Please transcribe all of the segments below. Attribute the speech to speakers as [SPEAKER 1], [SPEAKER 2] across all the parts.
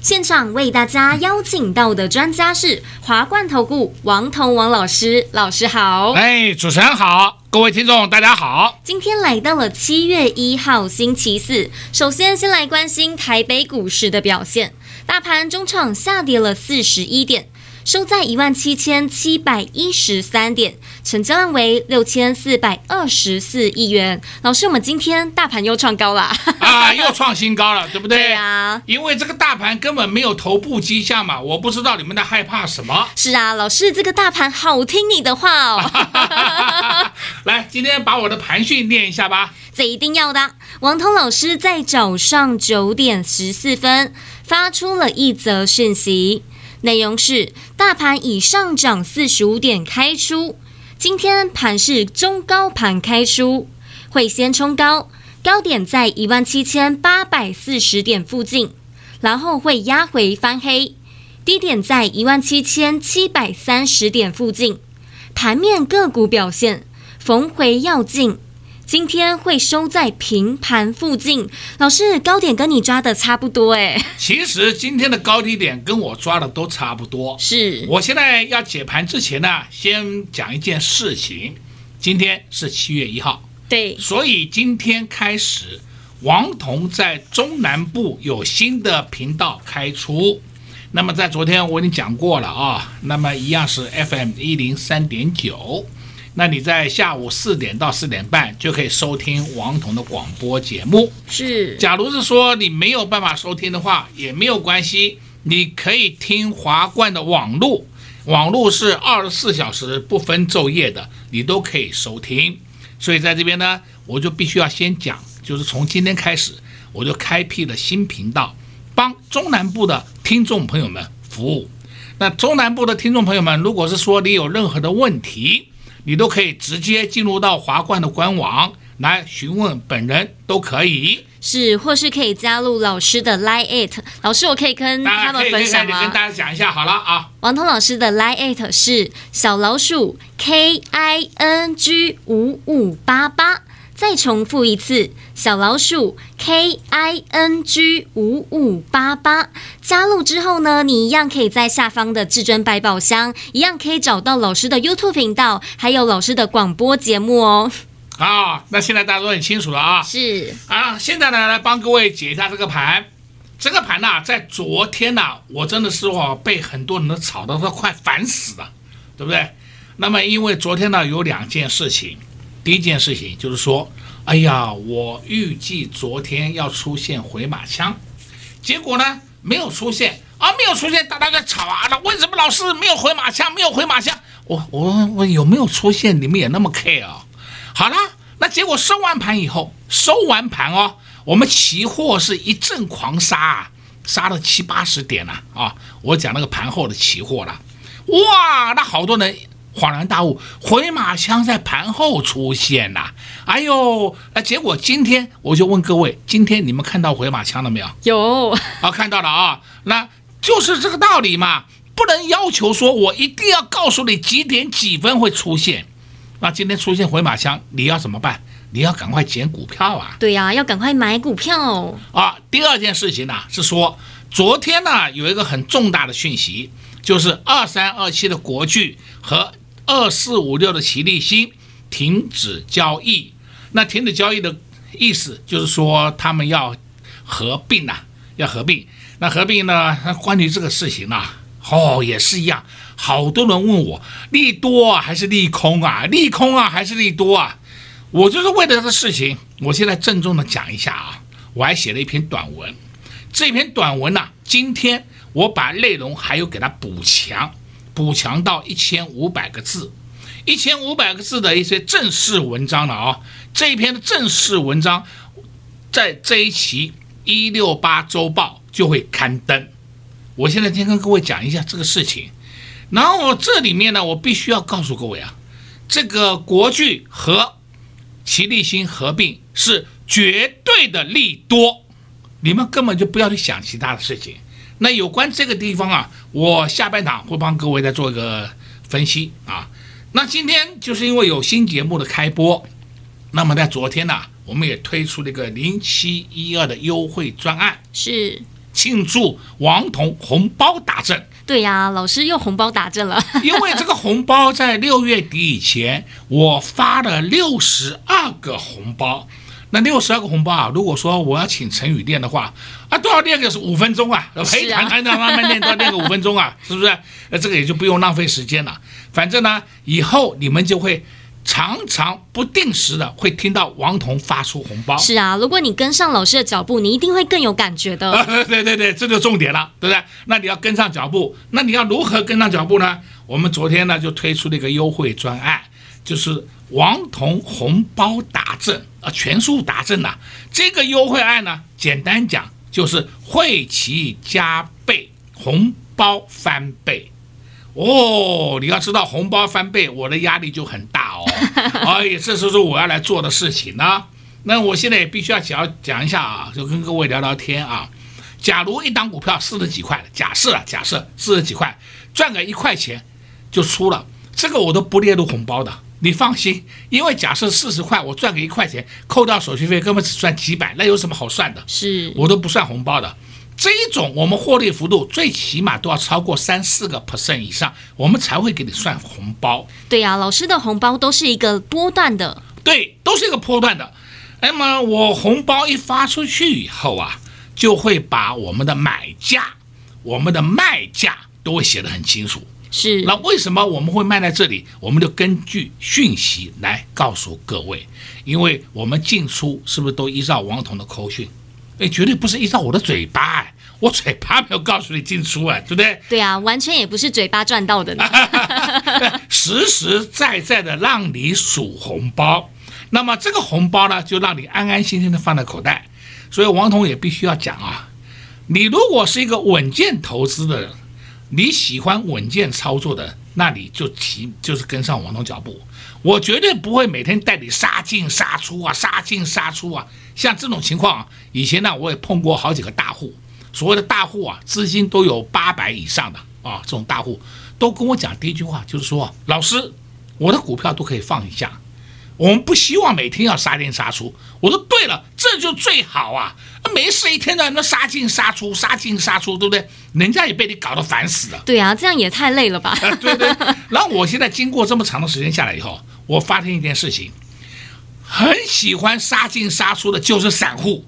[SPEAKER 1] 现场为大家邀请到的专家是华冠投顾王彤王老师，老师好。
[SPEAKER 2] 哎，主持人好，各位听众大家好。
[SPEAKER 1] 今天来到了七月一号星期四，首先先来关心台北股市的表现，大盘中场下跌了四十一点。收在一万七千七百一十三点，成交量为六千四百二十四亿元。老师，我们今天大盘又创高了
[SPEAKER 2] 啊，又创新高了，对不对？
[SPEAKER 1] 对啊，
[SPEAKER 2] 因为这个大盘根本没有头部迹象嘛，我不知道你们在害怕什么。
[SPEAKER 1] 是啊，老师，这个大盘好听你的话哦。
[SPEAKER 2] 来，今天把我的盘训练一下吧。
[SPEAKER 1] 这一定要的。王通老师在早上九点十四分发出了一则讯息。内容是：大盘已上涨四十五点开出，今天盘是中高盘开出，会先冲高，高点在一万七千八百四十点附近，然后会压回翻黑，低点在一万七千七百三十点附近。盘面个股表现，逢回要进。今天会收在平盘附近，老师高点跟你抓的差不多哎。
[SPEAKER 2] 其实今天的高低点跟我抓的都差不多。
[SPEAKER 1] 是
[SPEAKER 2] 我现在要解盘之前呢，先讲一件事情。今天是七月一号，
[SPEAKER 1] 对，
[SPEAKER 2] 所以今天开始，王彤在中南部有新的频道开出。那么在昨天我已经讲过了啊，那么一样是 FM 一零三点九。那你在下午四点到四点半就可以收听王彤的广播节目。
[SPEAKER 1] 是，
[SPEAKER 2] 假如是说你没有办法收听的话，也没有关系，你可以听华冠的网路，网路是二十四小时不分昼夜的，你都可以收听。所以在这边呢，我就必须要先讲，就是从今天开始，我就开辟了新频道，帮中南部的听众朋友们服务。那中南部的听众朋友们，如果是说你有任何的问题，你都可以直接进入到华冠的官网来询问本人都可以，
[SPEAKER 1] 是，或是可以加入老师的 Line@，It 老师我可以跟他们分享吗？
[SPEAKER 2] 跟大家讲一下好了啊，
[SPEAKER 1] 王彤老师的 Line@ It 是小老鼠 K I N G 五五八八。再重复一次，小老鼠 K I N G 五五八八，加入之后呢，你一样可以在下方的至尊百宝箱，一样可以找到老师的 YouTube 频道，还有老师的广播节目哦。
[SPEAKER 2] 好，那现在大家都很清楚了啊。
[SPEAKER 1] 是
[SPEAKER 2] 啊，现在呢，来帮各位解一下这个盘。这个盘呢、啊，在昨天呢、啊，我真的是哦，被很多人都吵得都快烦死了，对不对？那么因为昨天呢，有两件事情。第一件事情就是说，哎呀，我预计昨天要出现回马枪，结果呢没有出现啊，没有出现，大家在吵啊，那为什么老是没有回马枪？没有回马枪，我我我有没有出现？你们也那么 care 啊？好了，那结果收完盘以后，收完盘哦，我们期货是一阵狂杀啊，杀了七八十点了啊，啊！我讲那个盘后的期货了，哇，那好多人。恍然大悟，回马枪在盘后出现呐、啊！哎呦，那结果今天我就问各位，今天你们看到回马枪了没有？
[SPEAKER 1] 有，
[SPEAKER 2] 啊，看到了啊，那就是这个道理嘛，不能要求说我一定要告诉你几点几分会出现。那今天出现回马枪，你要怎么办？你要赶快捡股票啊！
[SPEAKER 1] 对呀、啊，要赶快买股票
[SPEAKER 2] 啊！第二件事情呢，是说昨天呢有一个很重大的讯息，就是二三二七的国巨和。二四五六的奇力新停止交易，那停止交易的意思就是说他们要合并呐、要合并。那合并呢？那关于这个事情呢、啊，哦，也是一样，好多人问我利多啊还是利空啊？利空啊还是利多啊？我就是为了这个事情，我现在郑重的讲一下啊，我还写了一篇短文。这篇短文呢、今天我把内容还有给它补强。补强到一千五百个字，一千五百个字的一些正式文章了啊！这一篇的正式文章，在这一期一六八周报就会刊登。我现在先跟各位讲一下这个事情。然后这里面呢，我必须要告诉各位啊，这个国巨和齐力新合并是绝对的利多，你们根本就不要去想其他的事情。那有关这个地方啊，我下半场会帮各位再做一个分析啊。那今天就是因为有新节目的开播，那么在昨天呢，我们也推出了一个零七一二的优惠专案，
[SPEAKER 1] 是
[SPEAKER 2] 庆祝王彤红包打正。
[SPEAKER 1] 对呀、啊，老师又红包打正了。
[SPEAKER 2] 因为这个红包在六月底以前，我发了六十二个红包。那六十二个红包啊，如果说我要请陈宇练的话，啊，都要练个是五分钟啊，陪谈谈谈慢慢练，都要练个五分钟啊，是不是？那这个也就不用浪费时间了。反正呢，以后你们就会。常常不定时的会听到王彤发出红包。
[SPEAKER 1] 是啊，如果你跟上老师的脚步，你一定会更有感觉的。
[SPEAKER 2] 啊、对对对，这就重点了，对不对？那你要跟上脚步，那你要如何跟上脚步呢？我们昨天呢就推出了一个优惠专案，就是王彤红包打阵啊，全数打阵呐、啊。这个优惠案呢，简单讲就是会期加倍，红包翻倍。哦，你要知道红包翻倍，我的压力就很大哦。哎呀，这就是我要来做的事情呢。那我现在也必须要讲讲一下啊，就跟各位聊聊天啊。假如一档股票四十几块，假设啊，假设四十几块赚个一块钱就出了，这个我都不列入红包的。你放心，因为假设四十块我赚个一块钱，扣掉手续费根本只赚几百，那有什么好算的？
[SPEAKER 1] 是
[SPEAKER 2] 我都不算红包的。这一种我们获利幅度最起码都要超过三四个 percent 以上，我们才会给你算红包。
[SPEAKER 1] 对呀、啊，老师的红包都是一个波段的，
[SPEAKER 2] 对，都是一个波段的。那么我红包一发出去以后啊，就会把我们的买价、我们的卖价都会写得很清楚。
[SPEAKER 1] 是。
[SPEAKER 2] 那为什么我们会卖在这里？我们就根据讯息来告诉各位，因为我们进出是不是都依照王彤的口讯？哎，绝对不是依照我的嘴巴哎，我嘴巴没有告诉你进出啊，对不对？
[SPEAKER 1] 对啊，完全也不是嘴巴赚到的呢，
[SPEAKER 2] 实实在在的让你数红包，那么这个红包呢，就让你安安心心的放在口袋。所以王彤也必须要讲啊，你如果是一个稳健投资的人，你喜欢稳健操作的，那你就提就是跟上王东脚步。我绝对不会每天带你杀进杀出啊，杀进杀出啊。像这种情况啊，以前呢我也碰过好几个大户，所谓的大户啊，资金都有八百以上的啊，这种大户都跟我讲第一句话，就是说，老师，我的股票都可以放一下，我们不希望每天要杀进杀出。我说对了，这就最好啊，没事一天到晚都杀进杀出，杀进杀出，对不对？人家也被你搞得烦死了。
[SPEAKER 1] 对啊，这样也太累了吧？
[SPEAKER 2] 对对。然后我现在经过这么长的时间下来以后。我发现一件事情，很喜欢杀进杀出的，就是散户。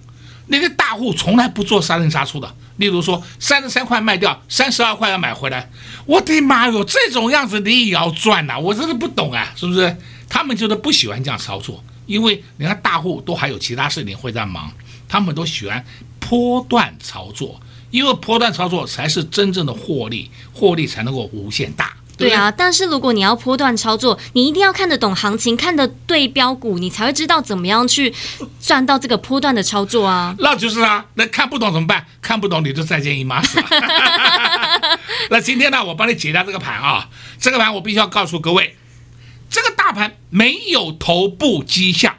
[SPEAKER 2] 那些大户从来不做杀进杀出的。例如说，三十三块卖掉，三十二块要买回来。我的妈哟，这种样子你也要赚呐？我真的不懂啊，是不是？他们就是不喜欢这样操作，因为你看大户都还有其他事情会在忙，他们都喜欢波段操作，因为波段操作才是真正的获利，获利才能够无限大。对
[SPEAKER 1] 啊，但是如果你要波段操作，你一定要看得懂行情，看得对标股，你才会知道怎么样去赚到这个波段的操作啊。
[SPEAKER 2] 那就是啊，那看不懂怎么办？看不懂你就再见姨妈死了。那今天呢，我帮你解一下这个盘啊，这个盘我必须要告诉各位，这个大盘没有头部迹象。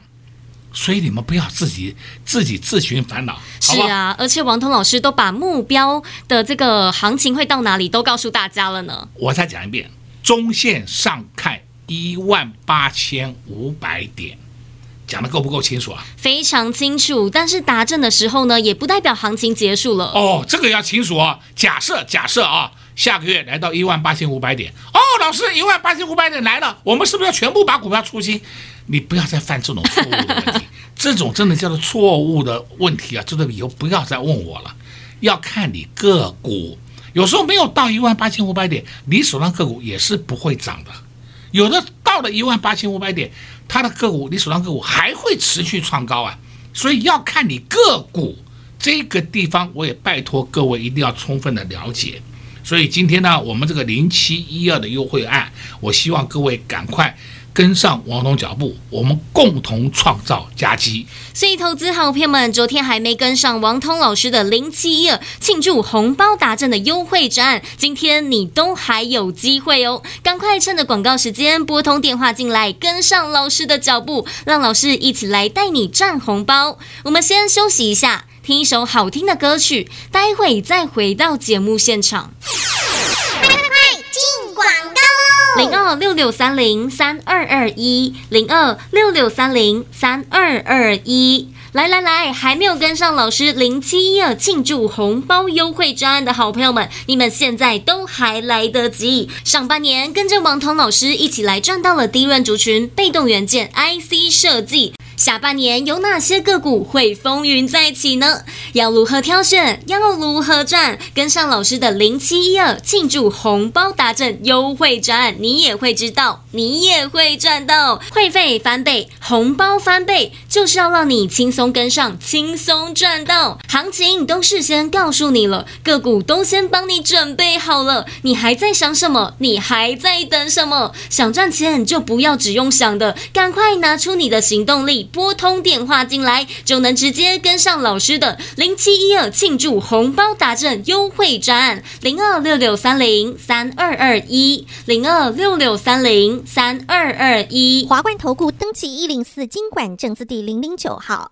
[SPEAKER 2] 所以你们不要自己自己自寻烦恼。
[SPEAKER 1] 是啊，而且王彤老师都把目标的这个行情会到哪里都告诉大家了呢。
[SPEAKER 2] 我再讲一遍，中线上看一万八千五百点，讲的够不够清楚啊？
[SPEAKER 1] 非常清楚。但是达阵的时候呢，也不代表行情结束了。
[SPEAKER 2] 哦，这个要清楚啊。假设假设啊，下个月来到一万八千五百点，哦，老师一万八千五百点来了，我们是不是要全部把股票出清？你不要再犯这种错误的问题，这种真的叫做错误的问题啊！这个以后不要再问我了。要看你个股，有时候没有到一万八千五百点，你手上个股也是不会涨的。有的到了一万八千五百点，它的个股，你手上个股还会持续创高啊！所以要看你个股这个地方，我也拜托各位一定要充分的了解。所以今天呢，我们这个零七一二的优惠案，我希望各位赶快。跟上王彤脚步，我们共同创造佳绩。
[SPEAKER 1] 所以，投资好朋友们，昨天还没跟上王彤老师的零七一二庆祝红包达阵的优惠专案，今天你都还有机会哦！赶快趁着广告时间拨通电话进来，跟上老师的脚步，让老师一起来带你赚红包。我们先休息一下，听一首好听的歌曲，待会再回到节目现场。
[SPEAKER 3] 快快快，进广告喽！
[SPEAKER 1] 零二六六三零三二二一，零二六六三零三二二一。来来来，还没有跟上老师零七一二庆祝红包优惠专案的好朋友们，你们现在都还来得及。上半年跟着王彤老师一起来赚到了低润族群、被动元件、IC 设计。下半年有哪些个股会风云再起呢？要如何挑选？要如何赚？跟上老师的零七一二庆祝红包达阵优惠专案，你也会知道，你也会赚到会费翻倍，红包翻倍，就是要让你轻松跟上，轻松赚到。行情都事先告诉你了，个股都先帮你准备好了，你还在想什么？你还在等什么？想赚钱就不要只用想的，赶快拿出你的行动力。拨通电话进来，就能直接跟上老师的零七一二庆祝红包达阵优惠专案，零二六六三零三二二一，零二六六三零三二二一。
[SPEAKER 3] 华冠投顾登记一零四经管证字第零零九号。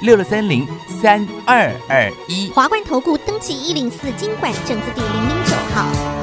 [SPEAKER 4] 六六三零三二二一。
[SPEAKER 3] 华冠投顾登记一零四经管证字第零零九
[SPEAKER 1] 号。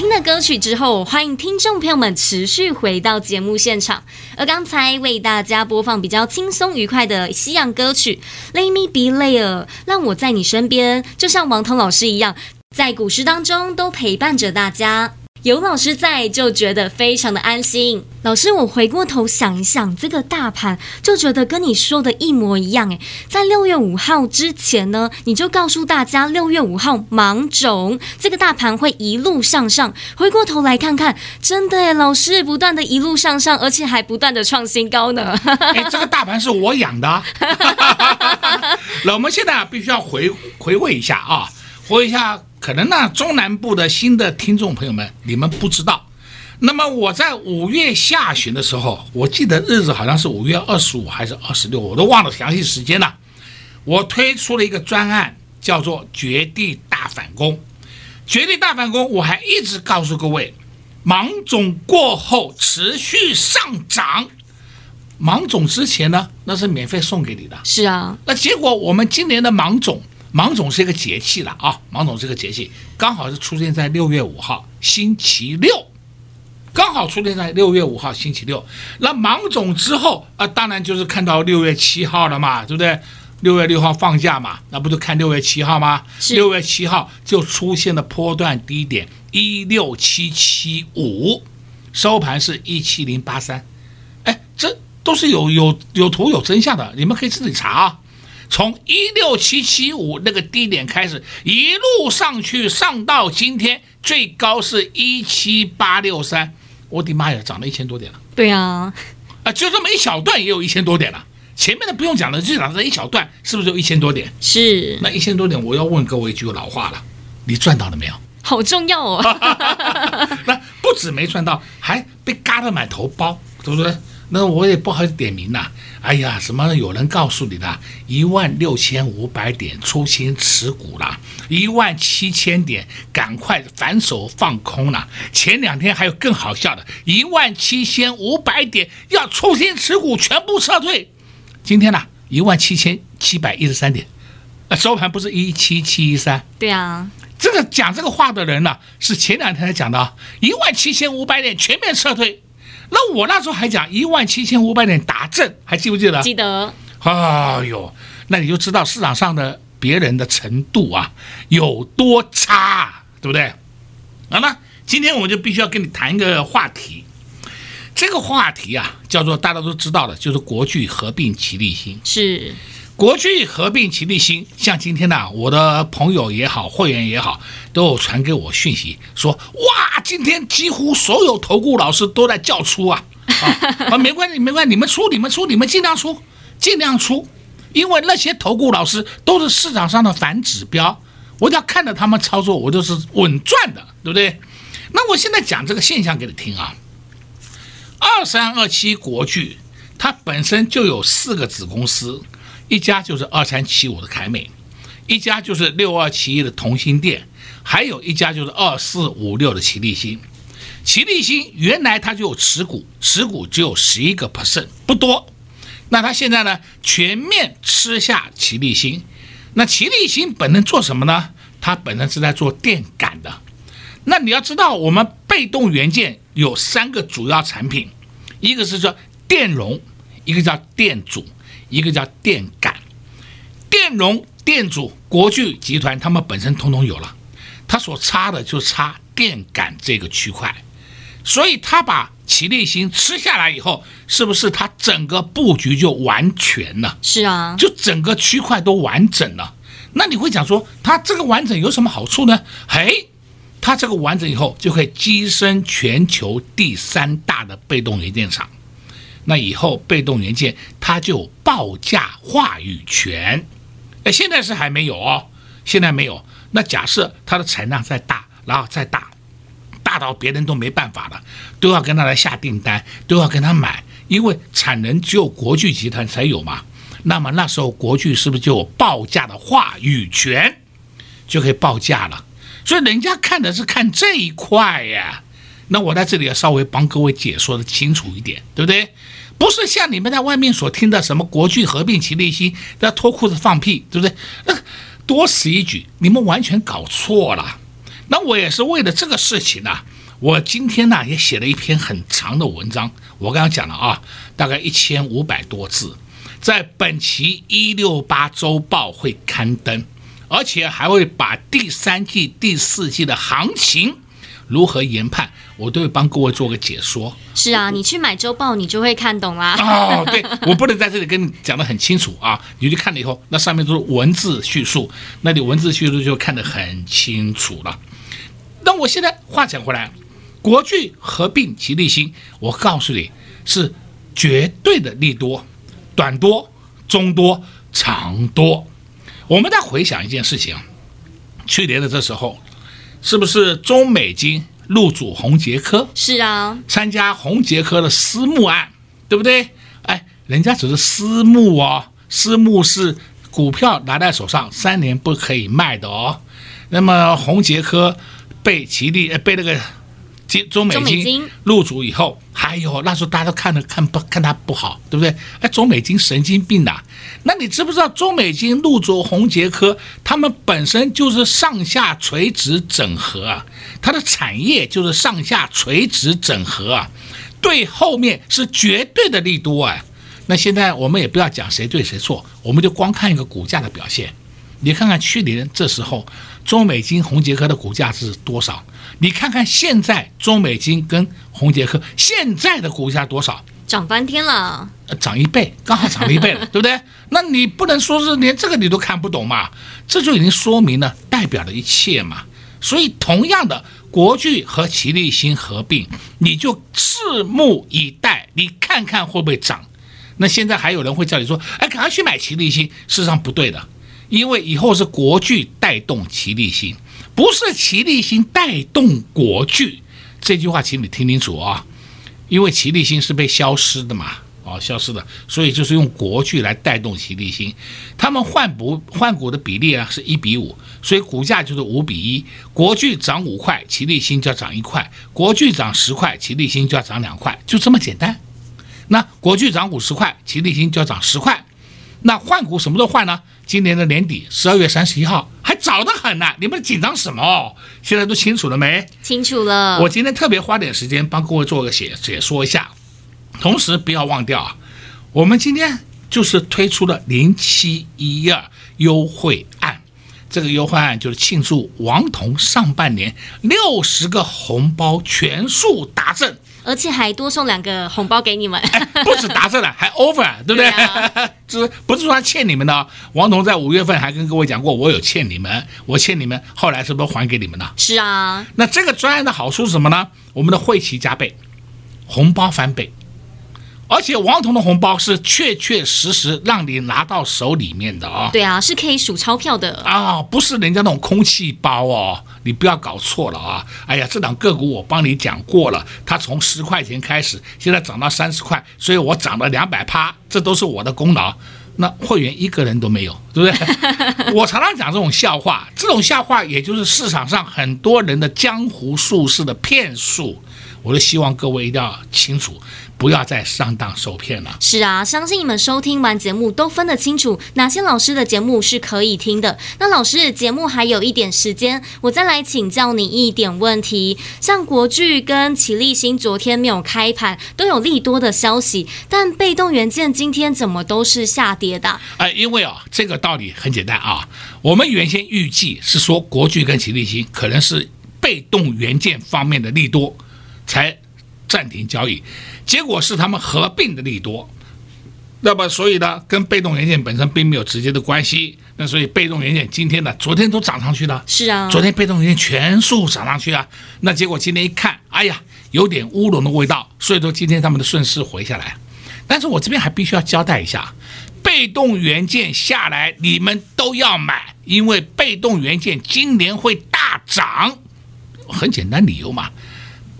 [SPEAKER 1] 听了歌曲之后，欢迎听众朋友们持续回到节目现场。而刚才为大家播放比较轻松愉快的西洋歌曲《Let Me Be There》，让我在你身边，就像王彤老师一样，在古诗当中都陪伴着大家。有老师在，就觉得非常的安心。老师，我回过头想一想，这个大盘就觉得跟你说的一模一样。诶，在六月五号之前呢，你就告诉大家六月五号芒种，这个大盘会一路向上。回过头来看看，真的诶，老师不断的一路向上，而且还不断的创新高呢。
[SPEAKER 2] 哎，这个大盘是我养的。那我们现在必须要回回味一下啊，回味一下。可能呢，中南部的新的听众朋友们，你们不知道。那么我在五月下旬的时候，我记得日子好像是五月二十五还是二十六，我都忘了详细时间了。我推出了一个专案，叫做“绝地大反攻”。绝地大反攻，我还一直告诉各位，芒种过后持续上涨。芒种之前呢，那是免费送给你的。
[SPEAKER 1] 是啊，
[SPEAKER 2] 那结果我们今年的芒种。芒种是一个节气了啊，芒种是个节气，刚好是出现在六月五号星期六，刚好出现在六月五号星期六。那芒种之后啊，当然就是看到六月七号了嘛，对不对？六月六号放假嘛，那不就看六月七号吗？六月七号就出现了波段低点一六七七五，收盘是一七零八三，哎，这都是有有有图有真相的，你们可以自己查啊。从一六七七五那个低点开始，一路上去，上到今天最高是一七八六三，我的妈呀，涨了一千多点了。
[SPEAKER 1] 对啊，
[SPEAKER 2] 啊，就这么一小段也有一千多点了。前面的不用讲了，就涨这一小段，是不是就一千多点？
[SPEAKER 1] 是。
[SPEAKER 2] 那一千多点，我要问各位一句老话了，你赚到了没有？
[SPEAKER 1] 好重要哦。
[SPEAKER 2] 那不止没赚到，还被嘎得满头包，对不对？那我也不好意思点名呐。哎呀，什么有人告诉你的？一万六千五百点出清持股了，一万七千点赶快反手放空了。前两天还有更好笑的，一万七千五百点要出清持股全部撤退。今天呢，一万七千七百一十三点，那收盘不是一七七一三？
[SPEAKER 1] 对啊，
[SPEAKER 2] 这个讲这个话的人呢，是前两天才讲的，一万七千五百点全面撤退。那我那时候还讲一万七千五百点打正，还记不记得？
[SPEAKER 1] 记得。
[SPEAKER 2] 哎呦，那你就知道市场上的别人的程度啊有多差，对不对？好了，今天我们就必须要跟你谈一个话题，这个话题啊叫做大家都知道的，就是国巨合并齐力新。
[SPEAKER 1] 是。
[SPEAKER 2] 国巨合并齐力新，像今天呢、啊，我的朋友也好，会员也好，都有传给我讯息说，哇，今天几乎所有投顾老师都在叫出 啊，啊，没关系，没关系，你们出，你们出，你们尽量出，尽量出，因为那些投顾老师都是市场上的反指标，我只要看着他们操作，我就是稳赚的，对不对？那我现在讲这个现象给你听啊，二三二七国巨，它本身就有四个子公司。一家就是二三七五的凯美，一家就是六二七一的同欣电，还有一家就是二四五六的奇力新。奇力新原来它就有持股，持股只有十一个 percent，不多。那它现在呢，全面吃下奇力新。那奇力新本身做什么呢？它本身是在做电感的。那你要知道，我们被动元件有三个主要产品，一个是说电容，一个叫电阻。一个叫电感，电容、电阻，国巨集团他们本身通通有了，他所差的就差电感这个区块，所以它把奇力新吃下来以后，是不是它整个布局就完全了？
[SPEAKER 1] 是啊，
[SPEAKER 2] 就整个区块都完整了。那你会讲说，它这个完整有什么好处呢？嘿，它这个完整以后，就可以跻身全球第三大的被动元件厂。那以后被动元件它就有报价话语权，哎，现在是还没有哦，现在没有。那假设它的产量再大，然后再大，大到别人都没办法了，都要跟他来下订单，都要跟他买，因为产能只有国巨集团才有嘛。那么那时候国巨是不是就有报价的话语权，就可以报价了？所以人家看的是看这一块呀。那我在这里要稍微帮各位解说的清楚一点，对不对？不是像你们在外面所听的什么国巨合并奇力新，要脱裤子放屁，对不对？那多此一举，你们完全搞错了。那我也是为了这个事情呢、我今天呢也写了一篇很长的文章。我刚刚讲了啊，大概一千五百多字，在本期一六八周报会刊登，而且还会把第三季、第四季的行情如何研判，我都会帮各位做个解说。
[SPEAKER 1] 是啊，你去买周报，你就会看懂啦。
[SPEAKER 2] 哦，对，我不能在这里跟你讲得很清楚啊，你去看了以后，那上面都是文字叙述，那你文字叙述就看得很清楚了。那我现在话讲回来，国巨合并吉利新，我告诉你是绝对的利多，短多、中多、长多。我们再回想一件事情，去年的这时候，是不是中美金入主红杰科？
[SPEAKER 1] 是啊，
[SPEAKER 2] 参加红杰科的私募案，对不对？哎，人家只是私募哦，私募是股票拿在手上三年不可以卖的哦。那么红杰科。被吉利呃被那个金中美金入主以后，还有那时候大家都看着看不看他不好，对不对？哎，中美金神经病呐！那你知不知道中美金入主红杰科，他们本身就是上下垂直整合啊，它的产业就是上下垂直整合啊，对后面是绝对的利多啊。那现在我们也不要讲谁对谁错，我们就光看一个股价的表现。你看看去年这时候。中美金、红杰克的股价是多少？你看看现在中美金跟红杰克现在的股价多少？
[SPEAKER 1] 涨翻天了，
[SPEAKER 2] 涨一倍，刚好涨了一倍了，对不对？那你不能说是连这个你都看不懂嘛？这就已经说明了，代表了一切嘛。所以，同样的，国巨和奇力新合并，你就拭目以待，你看看会不会涨？那现在还有人会叫你说，哎，赶快去买奇力新，事实上不对的。因为以后是国巨带动奇力新，不是奇力新带动国巨。这句话请你听清楚啊！因为奇力新是被消失的嘛，哦，消失的，所以就是用国巨来带动奇力新。他们换股换股的比例啊是一比五，所以股价就是五比一。国巨涨五块，奇力新就要涨一块；国巨涨十块，奇力新就要涨两块，就这么简单。那国巨涨五十块，奇力新就要涨十块。那换股什么时候换呢？今年的年底，十二月三十一号，还早得很呢。你们紧张什么？现在都清楚了没？
[SPEAKER 1] 清楚了。
[SPEAKER 2] 我今天特别花点时间帮各位做个解解说一下，同时不要忘掉啊，我们今天就是推出了零七一二优惠案，这个优惠案就是庆祝王彤上半年六十个红包全数达阵。
[SPEAKER 1] 而且还多送两个红包给你们，
[SPEAKER 2] 哎、不止达成了，还 over，对不对？这、啊、不是说他欠你们的。王彤在五月份还跟各位讲过，我有欠你们，我欠你们，后来是不是还给你们了？
[SPEAKER 1] 是啊。
[SPEAKER 2] 那这个专案的好处是什么呢？我们的会期加倍，红包翻倍。而且王彤的红包是确确实实让你拿到手里面的啊、哦！
[SPEAKER 1] 对啊，是可以数钞票的
[SPEAKER 2] 啊、哦，不是人家那种空气包哦，你不要搞错了啊！哎呀，这档个股我帮你讲过了，它从十块钱开始，现在涨到三十块，所以我涨了两百趴，这都是我的功劳。那会员一个人都没有，对不对？我常常讲这种笑话，这种笑话也就是市场上很多人的江湖术士的骗术，我都希望各位一定要清楚。不要再上当受骗了。
[SPEAKER 1] 是啊，相信你们收听完节目都分得清楚哪些老师的节目是可以听的。那老师节目还有一点时间，我再来请教你一点问题。像国巨跟齐立新昨天没有开盘，都有利多的消息，但被动元件今天怎么都是下跌的？
[SPEAKER 2] 哎，因为啊，这个道理很简单啊。我们原先预计是说国巨跟齐立新可能是被动元件方面的利多，才暂停交易。结果是他们合并的利多，那么所以呢，跟被动元件本身并没有直接的关系。那所以被动元件今天呢，昨天都涨上去了。
[SPEAKER 1] 是啊，
[SPEAKER 2] 昨天被动元件全数涨上去啊。那结果今天一看，哎呀，有点乌龙的味道。所以说今天他们的顺势回下来。但是我这边还必须要交代一下，被动元件下来你们都要买，因为被动元件今年会大涨。很简单理由嘛。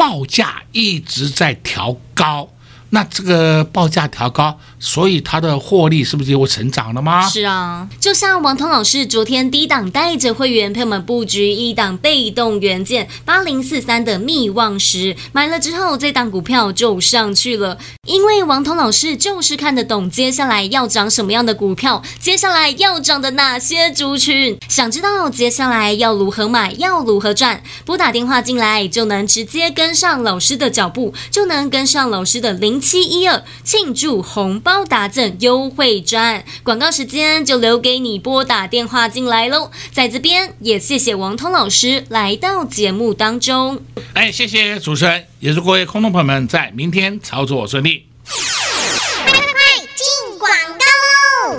[SPEAKER 2] 报价一直在调高，那这个报价调高所以它的获利是不是就会成长了吗？
[SPEAKER 1] 是啊，就像王彤老师昨天低档带着会员朋友们布局一档被动元件八零四三的密望时，买了之后这档股票就上去了。因为王彤老师就是看得懂接下来要涨什么样的股票，接下来要涨的哪些族群，想知道接下来要如何买，要如何赚，拨打电话进来就能直接跟上老师的脚步，就能跟上老师的零七一二庆祝红包高达赠优惠专。广告时间就留给你拨打电话进来喽。在这边也谢谢王通老师来到节目当中。
[SPEAKER 2] 哎，谢谢主持人，也祝各位空洞朋友们在明天操作顺利。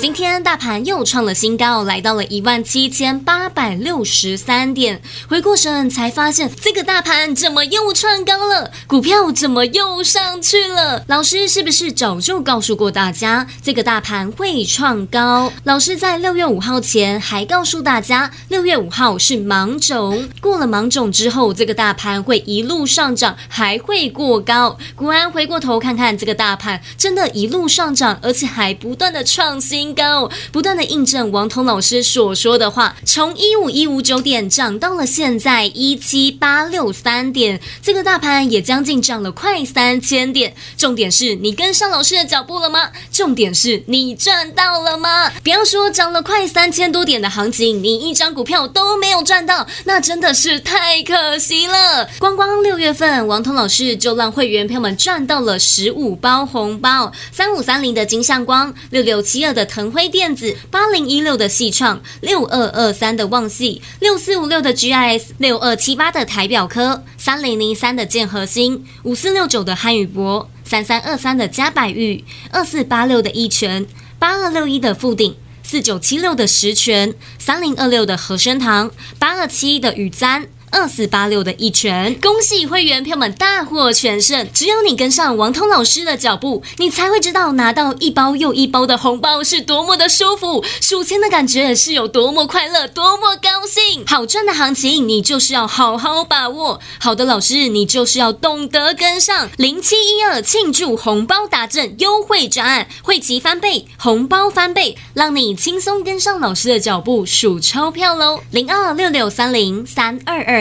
[SPEAKER 1] 今天大盘又创了新高，来到了一万七千八百六十三点。回过神才发现，这个大盘怎么又创高了？股票怎么又上去了？老师是不是早就告诉过大家，这个大盘会创高？老师在六月五号前还告诉大家，六月五号是芒种，过了芒种之后，这个大盘会一路上涨，还会过高。果然，回过头看看这个大盘，真的一路上涨，而且还不断的创新。高，不断的印证王彤老师所说的话，从一五一五九点涨到了现在一七八六三点，这个大盘也将近涨了快三千点。重点是你跟上老师的脚步了吗？重点是你赚到了吗？不要说涨了快三千多点的行情，你一张股票都没有赚到，那真的是太可惜了。光光六月份，王彤老师就让会员朋友们赚到了十五包红包，三五三零的金像光，六六七二的腾。腾辉电子八零一六的矽创，六二二三的旺矽，六四五六的 GIS，六二七八的台表科，三零零三的建和兴，五四六九的汉语博，三三二三的嘉百玉，二四八六的一全，八二六一的富鼎，四九七六的十全，三零二六的和生堂，八二七一的宇簪。二四八六的一拳，恭喜会员票们大获全胜！只有你跟上王通老师的脚步，你才会知道拿到一包又一包的红包是多么的舒服，数钱的感觉是有多么快乐，多么高兴。好赚的行情，你就是要好好把握；好的老师，你就是要懂得跟上。零七一二庆祝红包达阵优惠专案，会期翻倍，红包翻倍，让你轻松跟上老师的脚步数钞票喽！零二六六三零三二二。